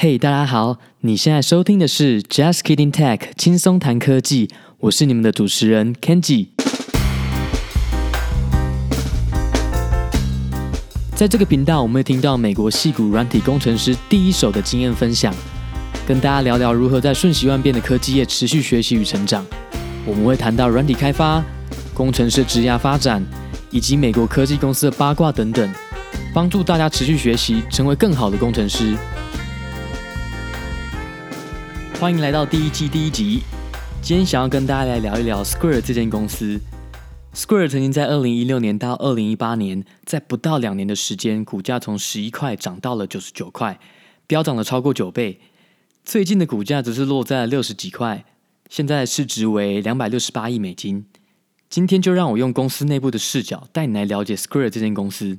嘿，hey, 大家好！你现在收听的是 Just Kidding Tech，轻松谈科技。我是你们的主持人 Kenji。在这个频道，我们会听到美国戏骨软体工程师第一手的经验分享，跟大家聊聊如何在瞬息万变的科技业持续学习与成长。我们会谈到软体开发、工程师职涯发展，以及美国科技公司的八卦等等，帮助大家持续学习，成为更好的工程师。欢迎来到第一季第一集。今天想要跟大家来聊一聊 Square 这间公司。Square 曾经在二零一六年到二零一八年，在不到两年的时间，股价从十一块涨到了九十九块，飙涨了超过九倍。最近的股价则是落在了六十几块，现在市值为两百六十八亿美金。今天就让我用公司内部的视角带你来了解 Square 这间公司。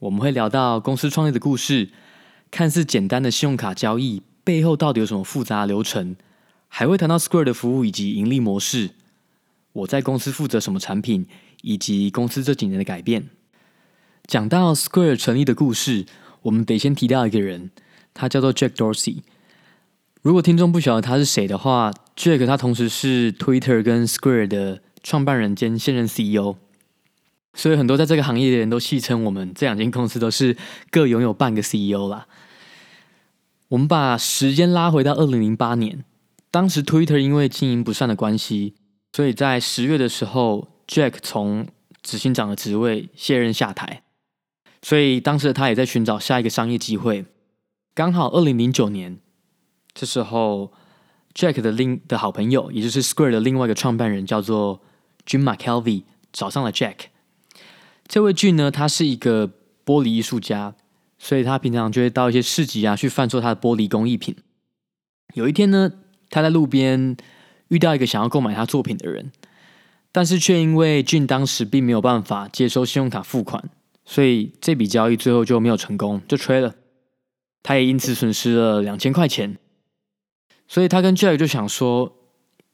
我们会聊到公司创立的故事，看似简单的信用卡交易。背后到底有什么复杂流程？还会谈到 Square 的服务以及盈利模式。我在公司负责什么产品，以及公司这几年的改变。讲到 Square 成立的故事，我们得先提到一个人，他叫做 Jack Dorsey。如果听众不晓得他是谁的话，Jack 他同时是 Twitter 跟 Square 的创办人兼现任 CEO。所以很多在这个行业的人都戏称我们这两间公司都是各拥有半个 CEO 啦。我们把时间拉回到二零零八年，当时 Twitter 因为经营不善的关系，所以在十月的时候，Jack 从执行长的职位卸任下台，所以当时他也在寻找下一个商业机会。刚好二零零九年，这时候 Jack 的另的好朋友，也就是 Square 的另外一个创办人，叫做 Jim McKelvey，找上了 Jack。这位 Jim 呢，他是一个玻璃艺术家。所以他平常就会到一些市集啊，去贩售他的玻璃工艺品。有一天呢，他在路边遇到一个想要购买他作品的人，但是却因为俊当时并没有办法接收信用卡付款，所以这笔交易最后就没有成功，就吹了。他也因此损失了两千块钱。所以他跟 Jack 就想说，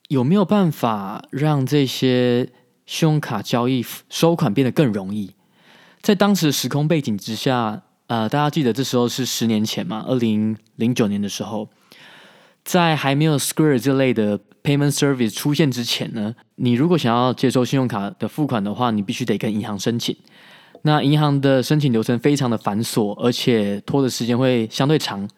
有没有办法让这些信用卡交易收款变得更容易？在当时的时空背景之下。呃，大家记得这时候是十年前嘛，二零零九年的时候，在还没有 Square 这类的 payment service 出现之前呢，你如果想要接收信用卡的付款的话，你必须得跟银行申请。那银行的申请流程非常的繁琐，而且拖的时间会相对长，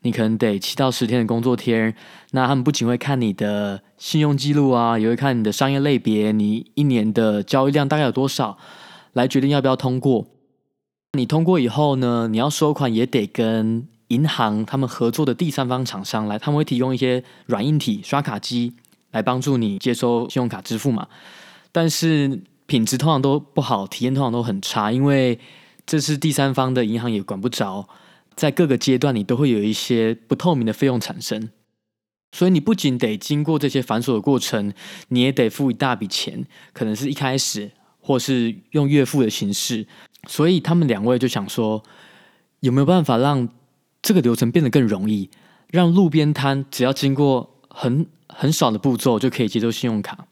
你可能得七到十天的工作天。那他们不仅会看你的信用记录啊，也会看你的商业类别，你一年的交易量大概有多少，来决定要不要通过。你通过以后呢，你要收款也得跟银行他们合作的第三方厂商来，他们会提供一些软硬体刷卡机来帮助你接收信用卡支付嘛。但是品质通常都不好，体验通常都很差，因为这是第三方的银行也管不着，在各个阶段你都会有一些不透明的费用产生，所以你不仅得经过这些繁琐的过程，你也得付一大笔钱，可能是一开始或是用月付的形式。所以他们两位就想说，有没有办法让这个流程变得更容易，让路边摊只要经过很很少的步骤就可以接受信用卡。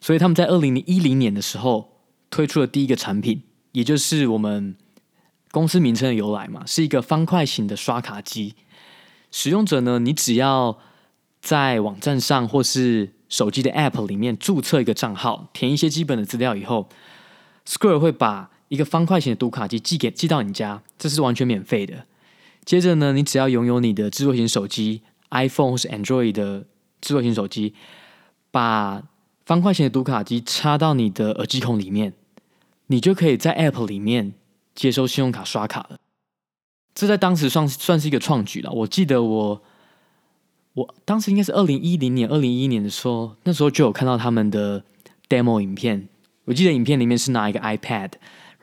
所以他们在二零一零年的时候推出了第一个产品，也就是我们公司名称的由来嘛，是一个方块型的刷卡机。使用者呢，你只要在网站上或是手机的 App 里面注册一个账号，填一些基本的资料以后，Square 会把一个方块型的读卡机寄给寄到你家，这是完全免费的。接着呢，你只要拥有你的智慧型手机，iPhone 或是 Android 的智慧型手机，把方块型的读卡机插到你的耳机孔里面，你就可以在 App 里面接收信用卡刷卡了。这在当时算算是一个创举了。我记得我我当时应该是二零一零年、二零一一年的时候，那时候就有看到他们的 demo 影片。我记得影片里面是拿一个 iPad。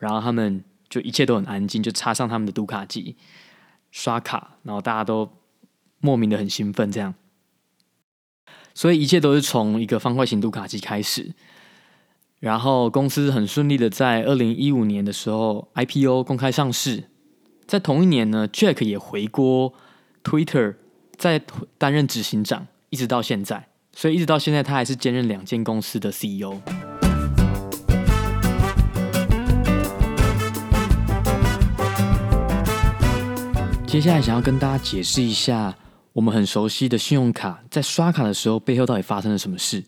然后他们就一切都很安静，就插上他们的读卡机刷卡，然后大家都莫名的很兴奋，这样。所以一切都是从一个方块型读卡机开始，然后公司很顺利的在二零一五年的时候 IPO 公开上市，在同一年呢，Jack 也回锅 Twitter，在担任执行长，一直到现在，所以一直到现在他还是兼任两间公司的 CEO。接下来想要跟大家解释一下，我们很熟悉的信用卡在刷卡的时候背后到底发生了什么事。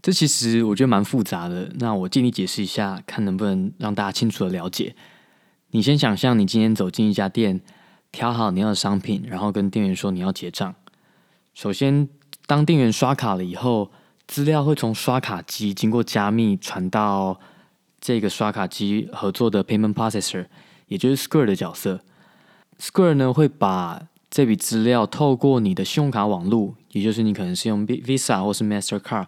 这其实我觉得蛮复杂的，那我尽力解释一下，看能不能让大家清楚的了解。你先想象你今天走进一家店，挑好你要的商品，然后跟店员说你要结账。首先，当店员刷卡了以后，资料会从刷卡机经过加密传到这个刷卡机合作的 payment processor，也就是 Square 的角色。Square 呢会把这笔资料透过你的信用卡网络，也就是你可能是用 Visa 或是 Mastercard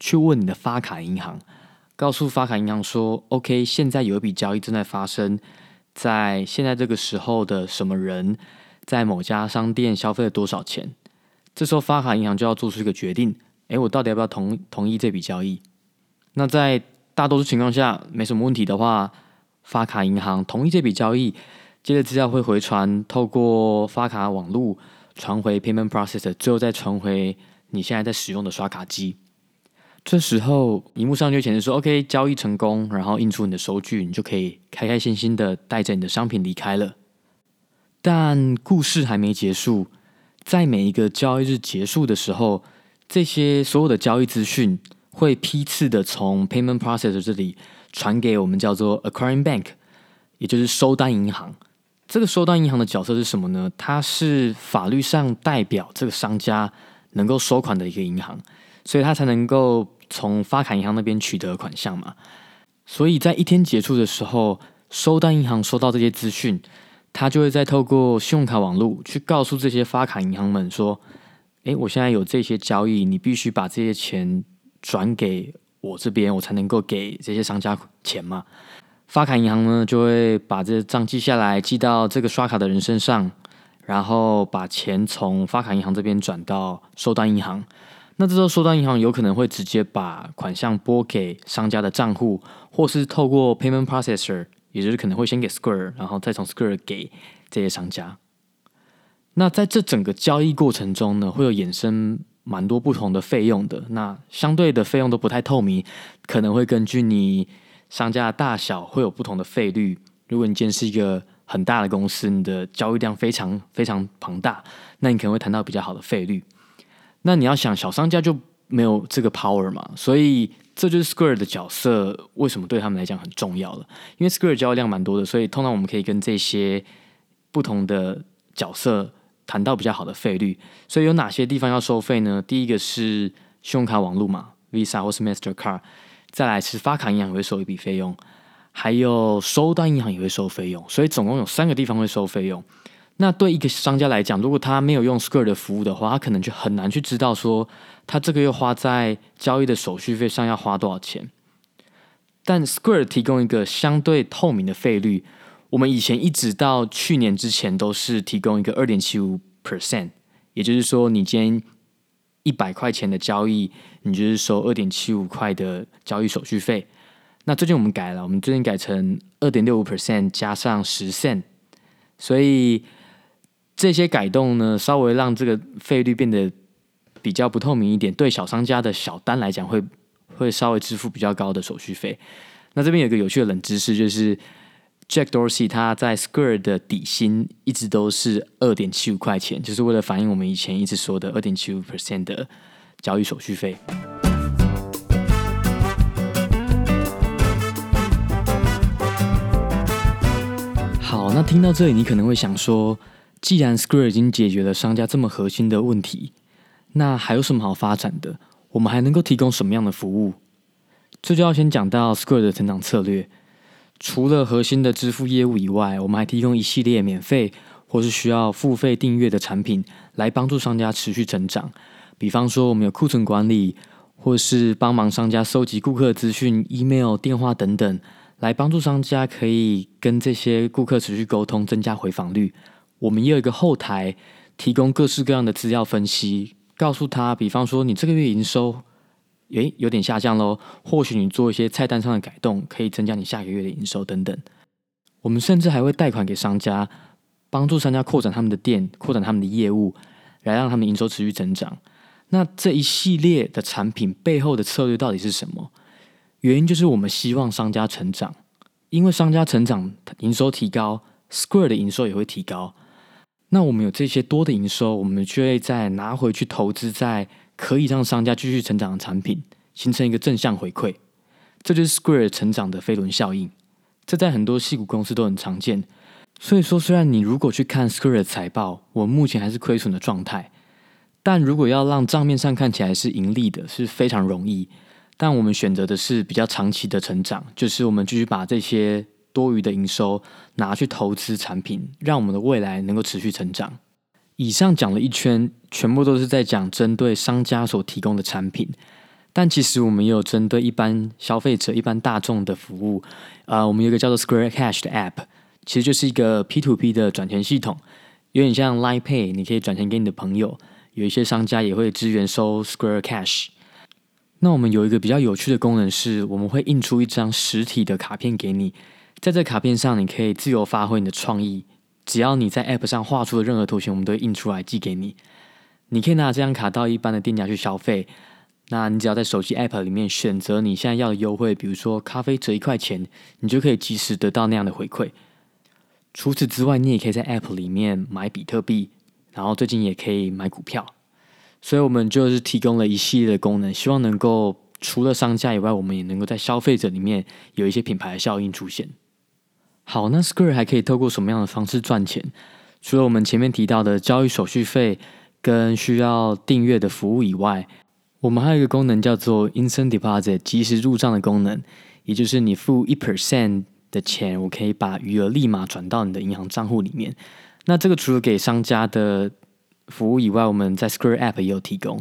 去问你的发卡银行，告诉发卡银行说：“OK，现在有一笔交易正在发生，在现在这个时候的什么人在某家商店消费了多少钱？”这时候发卡银行就要做出一个决定。诶，我到底要不要同同意这笔交易？那在大多数情况下没什么问题的话，发卡银行同意这笔交易，接着资料会回传，透过发卡网络传回 payment processor，最后再传回你现在在使用的刷卡机。这时候，荧幕上就显示说 “OK，交易成功”，然后印出你的收据，你就可以开开心心的带着你的商品离开了。但故事还没结束，在每一个交易日结束的时候。这些所有的交易资讯会批次的从 payment processor 这里传给我们叫做 acquiring bank，也就是收单银行。这个收单银行的角色是什么呢？它是法律上代表这个商家能够收款的一个银行，所以它才能够从发卡银行那边取得款项嘛。所以在一天结束的时候，收单银行收到这些资讯，它就会再透过信用卡网络去告诉这些发卡银行们说。诶，我现在有这些交易，你必须把这些钱转给我这边，我才能够给这些商家钱嘛。发卡银行呢，就会把这账记下来，记到这个刷卡的人身上，然后把钱从发卡银行这边转到收单银行。那这时候收单银行有可能会直接把款项拨给商家的账户，或是透过 payment processor，也就是可能会先给 Square，然后再从 Square 给这些商家。那在这整个交易过程中呢，会有衍生蛮多不同的费用的。那相对的费用都不太透明，可能会根据你商家的大小会有不同的费率。如果你今天是一个很大的公司，你的交易量非常非常庞大，那你可能会谈到比较好的费率。那你要想，小商家就没有这个 power 嘛，所以这就是 Square 的角色为什么对他们来讲很重要了。因为 Square 交易量蛮多的，所以通常我们可以跟这些不同的角色。谈到比较好的费率，所以有哪些地方要收费呢？第一个是信用卡网络嘛，Visa 或是 Mastercard，再来是发卡银行也会收一笔费用，还有收单银行也会收费用，所以总共有三个地方会收费用。那对一个商家来讲，如果他没有用 Square 的服务的话，他可能就很难去知道说他这个月花在交易的手续费上要花多少钱。但 Square 提供一个相对透明的费率。我们以前一直到去年之前都是提供一个二点七五 percent，也就是说，你今天一百块钱的交易，你就是收二点七五块的交易手续费。那最近我们改了，我们最近改成二点六五 percent 加上十 cent，所以这些改动呢，稍微让这个费率变得比较不透明一点，对小商家的小单来讲会会稍微支付比较高的手续费。那这边有个有趣的冷知识，就是。Jack Dorsey 他在 Square 的底薪一直都是二点七五块钱，就是为了反映我们以前一直说的二点七五 percent 的交易手续费。好，那听到这里，你可能会想说，既然 Square 已经解决了商家这么核心的问题，那还有什么好发展的？我们还能够提供什么样的服务？这就要先讲到 Square 的成长策略。除了核心的支付业务以外，我们还提供一系列免费或是需要付费订阅的产品，来帮助商家持续成长。比方说，我们有库存管理，或是帮忙商家收集顾客资讯、email、电话等等，来帮助商家可以跟这些顾客持续沟通，增加回访率。我们也有一个后台，提供各式各样的资料分析，告诉他，比方说你这个月营收。诶，有点下降喽。或许你做一些菜单上的改动，可以增加你下个月的营收等等。我们甚至还会贷款给商家，帮助商家扩展他们的店，扩展他们的业务，来让他们营收持续增长。那这一系列的产品背后的策略到底是什么？原因就是我们希望商家成长，因为商家成长，营收提高，Square 的营收也会提高。那我们有这些多的营收，我们就会再拿回去投资在可以让商家继续成长的产品，形成一个正向回馈。这就是 Square 成长的飞轮效应。这在很多矽谷公司都很常见。所以说，虽然你如果去看 Square 的财报，我目前还是亏损的状态，但如果要让账面上看起来是盈利的，是非常容易。但我们选择的是比较长期的成长，就是我们继续把这些多余的营收拿去投资产品，让我们的未来能够持续成长。以上讲了一圈，全部都是在讲针对商家所提供的产品，但其实我们也有针对一般消费者、一般大众的服务。呃，我们有一个叫做 Square Cash 的 App，其实就是一个 P2P 的转钱系统，有点像 Line Pay，你可以转钱给你的朋友。有一些商家也会支援收 Square Cash。那我们有一个比较有趣的功能是，我们会印出一张实体的卡片给你，在这卡片上你可以自由发挥你的创意，只要你在 App 上画出的任何图形，我们都会印出来寄给你。你可以拿这张卡到一般的店家去消费，那你只要在手机 App 里面选择你现在要的优惠，比如说咖啡折一块钱，你就可以及时得到那样的回馈。除此之外，你也可以在 App 里面买比特币，然后最近也可以买股票。所以我们就是提供了一系列的功能，希望能够除了商家以外，我们也能够在消费者里面有一些品牌的效应出现。好，那 Square 还可以透过什么样的方式赚钱？除了我们前面提到的交易手续费跟需要订阅的服务以外，我们还有一个功能叫做 Instant Deposit，即时入账的功能，也就是你付一 percent 的钱，我可以把余额立马转到你的银行账户里面。那这个除了给商家的服务以外，我们在 Square App 也有提供。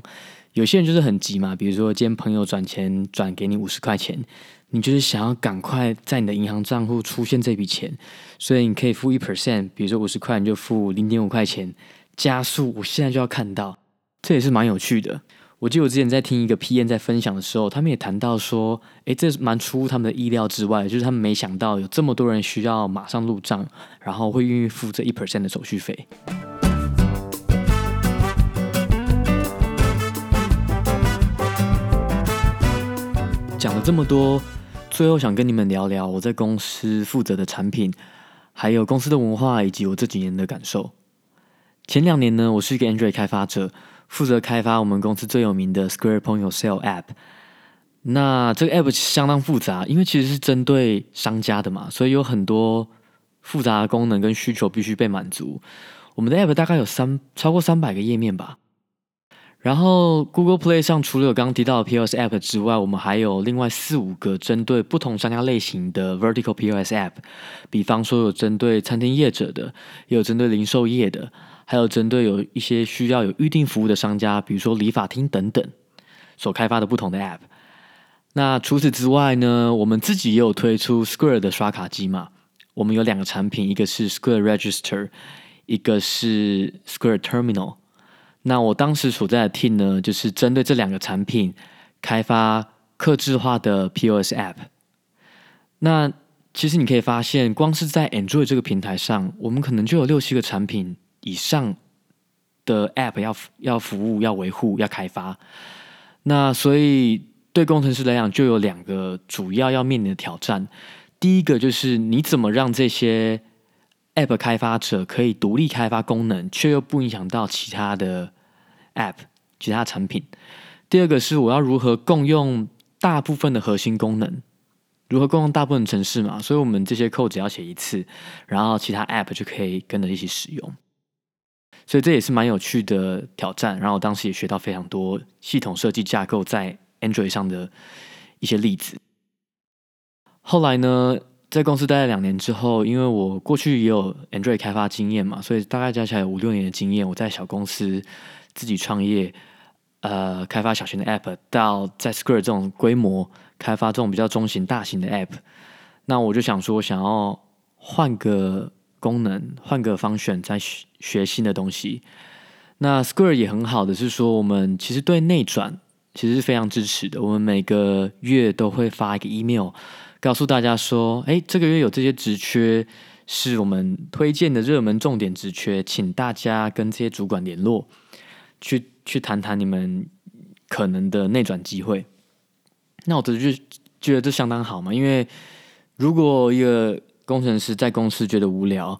有些人就是很急嘛，比如说今天朋友转钱转给你五十块钱，你就是想要赶快在你的银行账户出现这笔钱，所以你可以付一 percent，比如说五十块你就付零点五块钱，加速，我现在就要看到，这也是蛮有趣的。我记得我之前在听一个 P N 在分享的时候，他们也谈到说，诶，这是蛮出乎他们的意料之外，就是他们没想到有这么多人需要马上入账，然后会愿意付这一 percent 的手续费。讲了这么多，最后想跟你们聊聊我在公司负责的产品，还有公司的文化，以及我这几年的感受。前两年呢，我是一个 Android 开发者，负责开发我们公司最有名的 Square Point of Sale App。那这个 App 相当复杂，因为其实是针对商家的嘛，所以有很多复杂的功能跟需求必须被满足。我们的 App 大概有三超过三百个页面吧。然后，Google Play 上除了有刚刚提到的 POS App 之外，我们还有另外四五个针对不同商家类型的 Vertical POS App，比方说有针对餐厅业者的，也有针对零售业的，还有针对有一些需要有预定服务的商家，比如说理发厅等等，所开发的不同的 App。那除此之外呢，我们自己也有推出 Square 的刷卡机嘛，我们有两个产品，一个是 Square Register，一个是 Square Terminal。那我当时所在的 team 呢，就是针对这两个产品开发客制化的 POS App。那其实你可以发现，光是在 Android 这个平台上，我们可能就有六七个产品以上的 App 要要服务、要维护、要开发。那所以对工程师来讲，就有两个主要要面临的挑战。第一个就是你怎么让这些 App 开发者可以独立开发功能，却又不影响到其他的 App 其他产品。第二个是我要如何共用大部分的核心功能，如何共用大部分程式嘛？所以我们这些 code 只要写一次，然后其他 App 就可以跟着一起使用。所以这也是蛮有趣的挑战。然后我当时也学到非常多系统设计架构在 Android 上的一些例子。后来呢，在公司待了两年之后，因为我过去也有 Android 开发经验嘛，所以大概加起来有五六年的经验。我在小公司。自己创业，呃，开发小型的 App，到在 Square 这种规模开发这种比较中型、大型的 App，那我就想说，想要换个功能，换个方选，再学学新的东西。那 Square 也很好的是说，我们其实对内转其实是非常支持的。我们每个月都会发一个 email，告诉大家说，哎，这个月有这些职缺是我们推荐的热门重点职缺，请大家跟这些主管联络。去去谈谈你们可能的内转机会，那我这就觉得这相当好嘛，因为如果一个工程师在公司觉得无聊，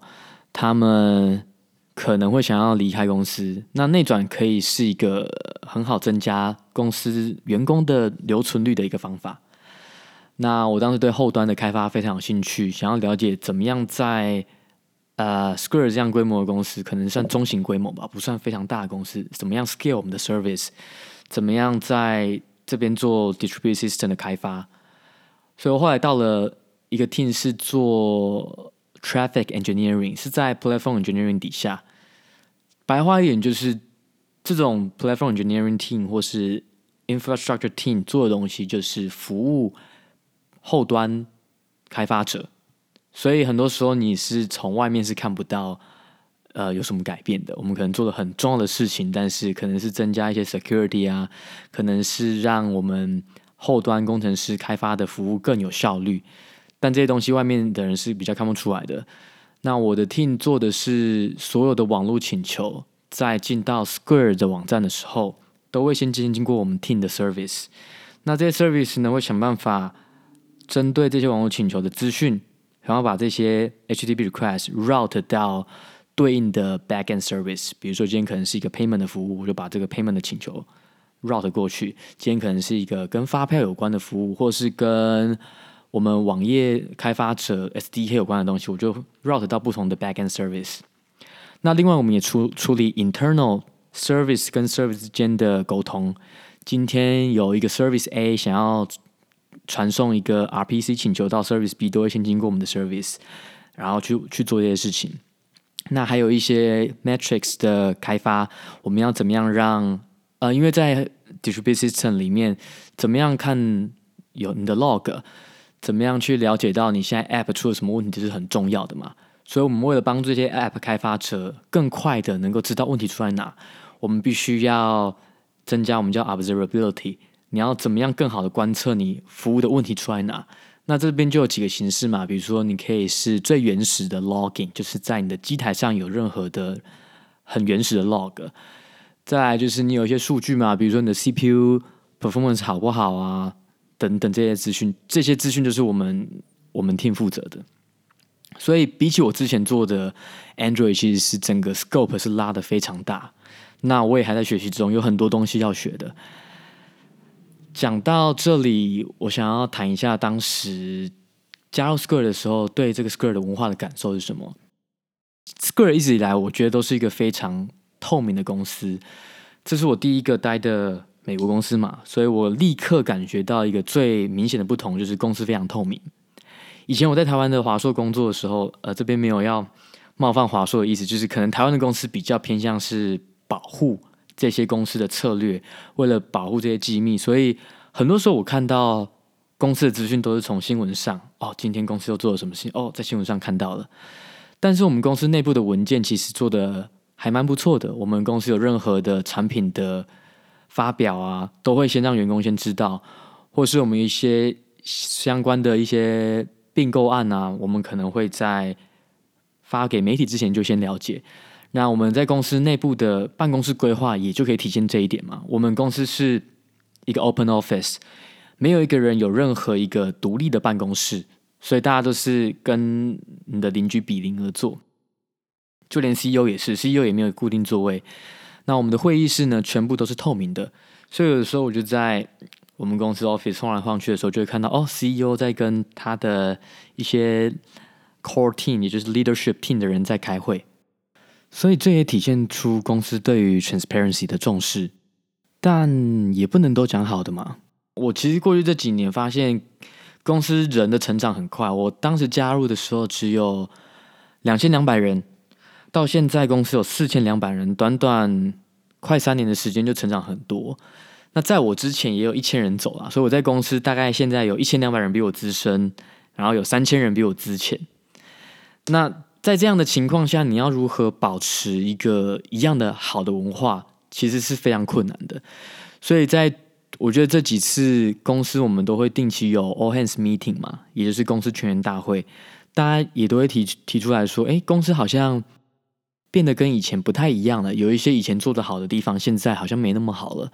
他们可能会想要离开公司，那内转可以是一个很好增加公司员工的留存率的一个方法。那我当时对后端的开发非常有兴趣，想要了解怎么样在呃 Square 这样规模的公司，可能算中型规模吧，不算非常大的公司，怎么样 scale 我们的 service，怎么样在这边做 distributed system 的开发。所以我后来到了一个 team 是做 traffic engineering，是在 platform engineering 底下。白话一点就是，这种 platform engineering team 或是 infrastructure team 做的东西就是服务后端开发者。所以很多时候你是从外面是看不到呃有什么改变的。我们可能做了很重要的事情，但是可能是增加一些 security 啊，可能是让我们。后端工程师开发的服务更有效率，但这些东西外面的人是比较看不出来的。那我的 team 做的是所有的网络请求，在进到 Square 的网站的时候，都会先经经过我们 team 的 service。那这些 service 呢，会想办法针对这些网络请求的资讯，然后把这些 HTTP request route 到对应的 backend service。比如说今天可能是一个 payment 的服务，我就把这个 payment 的请求。route 过去，今天可能是一个跟发票有关的服务，或是跟我们网页开发者 SDK 有关的东西，我就 route 到不同的 backend service。那另外，我们也处处理 internal service 跟 service 之间的沟通。今天有一个 service A 想要传送一个 RPC 请求到 service B，都会先经过我们的 service，然后去去做这些事情。那还有一些 metrics 的开发，我们要怎么样让呃，因为在 distributed system 里面，怎么样看有你的 log，怎么样去了解到你现在 app 出了什么问题，这是很重要的嘛。所以，我们为了帮助这些 app 开发者更快的能够知道问题出在哪，我们必须要增加我们叫 observability。你要怎么样更好的观测你服务的问题出在哪？那这边就有几个形式嘛，比如说你可以是最原始的 logging，就是在你的机台上有任何的很原始的 log。再来就是你有一些数据嘛，比如说你的 CPU performance 好不好啊，等等这些资讯，这些资讯就是我们我们 team 负责的。所以比起我之前做的 Android，其实是整个 scope 是拉的非常大。那我也还在学习中，有很多东西要学的。讲到这里，我想要谈一下当时加入 Square 的时候，对这个 Square 的文化的感受是什么？Square 一直以来，我觉得都是一个非常透明的公司，这是我第一个待的美国公司嘛，所以我立刻感觉到一个最明显的不同，就是公司非常透明。以前我在台湾的华硕工作的时候，呃，这边没有要冒犯华硕的意思，就是可能台湾的公司比较偏向是保护这些公司的策略，为了保护这些机密，所以很多时候我看到公司的资讯都是从新闻上，哦，今天公司又做了什么事情，哦，在新闻上看到了。但是我们公司内部的文件其实做的。还蛮不错的。我们公司有任何的产品的发表啊，都会先让员工先知道，或是我们一些相关的一些并购案啊，我们可能会在发给媒体之前就先了解。那我们在公司内部的办公室规划也就可以体现这一点嘛。我们公司是一个 open office，没有一个人有任何一个独立的办公室，所以大家都是跟你的邻居比邻而坐。就连 CEO 也是，CEO 也没有固定座位。那我们的会议室呢，全部都是透明的，所以有的时候我就在我们公司 office 晃来晃去的时候，就会看到哦，CEO 在跟他的一些 core team，也就是 leadership team 的人在开会。所以这也体现出公司对于 transparency 的重视，但也不能都讲好的嘛。我其实过去这几年发现，公司人的成长很快。我当时加入的时候只有两千两百人。到现在公司有四千两百人，短短快三年的时间就成长很多。那在我之前也有一千人走了，所以我在公司大概现在有一千两百人比我资深，然后有三千人比我资浅。那在这样的情况下，你要如何保持一个一样的好的文化，其实是非常困难的。所以在我觉得这几次公司我们都会定期有 all hands meeting 嘛，也就是公司全员大会，大家也都会提提出来说，哎，公司好像。变得跟以前不太一样了，有一些以前做的好的地方，现在好像没那么好了。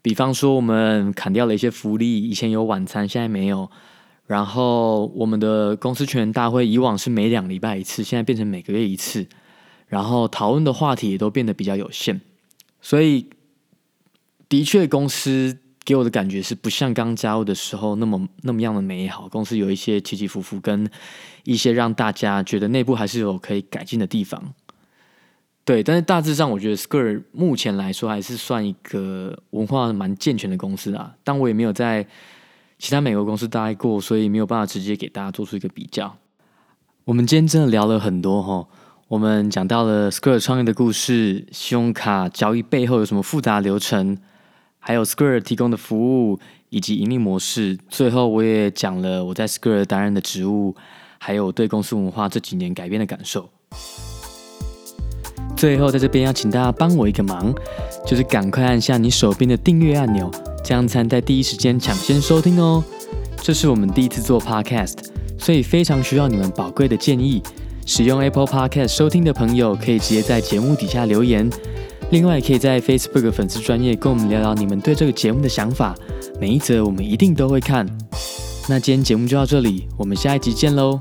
比方说，我们砍掉了一些福利，以前有晚餐，现在没有。然后，我们的公司全员大会以往是每两礼拜一次，现在变成每个月一次。然后讨论的话题也都变得比较有限，所以的确公司给我的感觉是不像刚加入的时候那么那么样的美好。公司有一些起起伏伏，跟一些让大家觉得内部还是有可以改进的地方。对，但是大致上，我觉得 Square 目前来说还是算一个文化蛮健全的公司啊。但我也没有在其他美国公司待过，所以没有办法直接给大家做出一个比较。我们今天真的聊了很多哈，我们讲到了 Square 创业的故事，信用卡交易背后有什么复杂流程，还有 Square 提供的服务以及盈利模式。最后，我也讲了我在 Square 担任的职务，还有对公司文化这几年改变的感受。最后，在这边要请大家帮我一个忙，就是赶快按下你手边的订阅按钮，这样才能在第一时间抢先收听哦。这是我们第一次做 Podcast，所以非常需要你们宝贵的建议。使用 Apple Podcast 收听的朋友，可以直接在节目底下留言。另外，可以在 Facebook 粉丝专页跟我们聊聊你们对这个节目的想法，每一则我们一定都会看。那今天节目就到这里，我们下一集见喽。